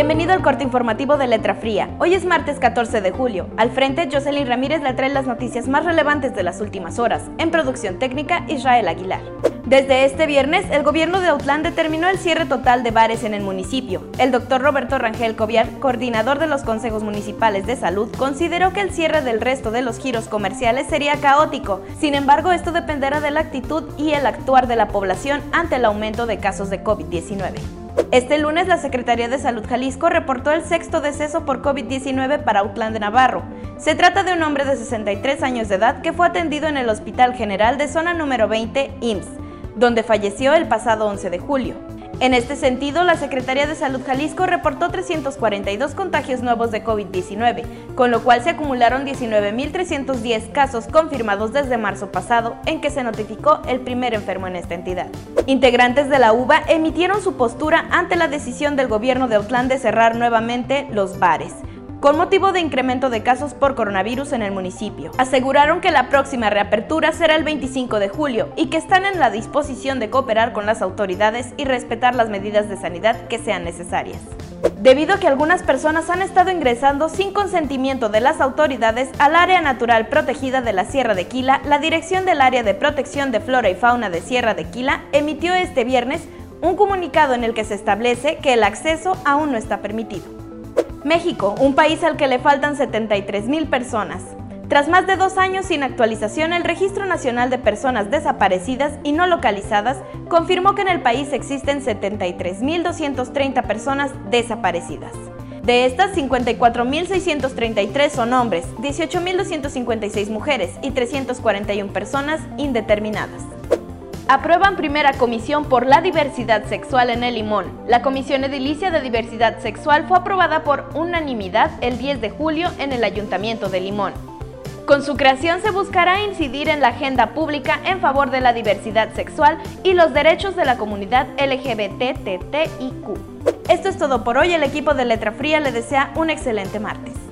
Bienvenido al corte informativo de Letra Fría. Hoy es martes 14 de julio. Al frente, Jocelyn Ramírez le trae las noticias más relevantes de las últimas horas. En producción técnica, Israel Aguilar. Desde este viernes, el gobierno de Autlán determinó el cierre total de bares en el municipio. El doctor Roberto Rangel Coviar, coordinador de los consejos municipales de salud, consideró que el cierre del resto de los giros comerciales sería caótico. Sin embargo, esto dependerá de la actitud y el actuar de la población ante el aumento de casos de COVID-19. Este lunes la Secretaría de Salud Jalisco reportó el sexto deceso por COVID-19 para Autlán de Navarro. Se trata de un hombre de 63 años de edad que fue atendido en el Hospital General de Zona número 20, IMSS, donde falleció el pasado 11 de julio. En este sentido, la Secretaría de Salud Jalisco reportó 342 contagios nuevos de COVID-19, con lo cual se acumularon 19.310 casos confirmados desde marzo pasado, en que se notificó el primer enfermo en esta entidad. Integrantes de la UBA emitieron su postura ante la decisión del gobierno de Autlán de cerrar nuevamente los bares con motivo de incremento de casos por coronavirus en el municipio. Aseguraron que la próxima reapertura será el 25 de julio y que están en la disposición de cooperar con las autoridades y respetar las medidas de sanidad que sean necesarias. Debido a que algunas personas han estado ingresando sin consentimiento de las autoridades al área natural protegida de la Sierra de Quila, la Dirección del Área de Protección de Flora y Fauna de Sierra de Quila emitió este viernes un comunicado en el que se establece que el acceso aún no está permitido. México, un país al que le faltan 73 mil personas. Tras más de dos años sin actualización, el Registro Nacional de Personas Desaparecidas y No Localizadas confirmó que en el país existen 73.230 personas desaparecidas. De estas, 54.633 son hombres, 18.256 mujeres y 341 personas indeterminadas aprueban primera comisión por la diversidad sexual en el Limón. La Comisión Edilicia de Diversidad Sexual fue aprobada por unanimidad el 10 de julio en el Ayuntamiento de Limón. Con su creación se buscará incidir en la agenda pública en favor de la diversidad sexual y los derechos de la comunidad LGBTTIQ. Esto es todo por hoy, el equipo de Letra Fría le desea un excelente martes.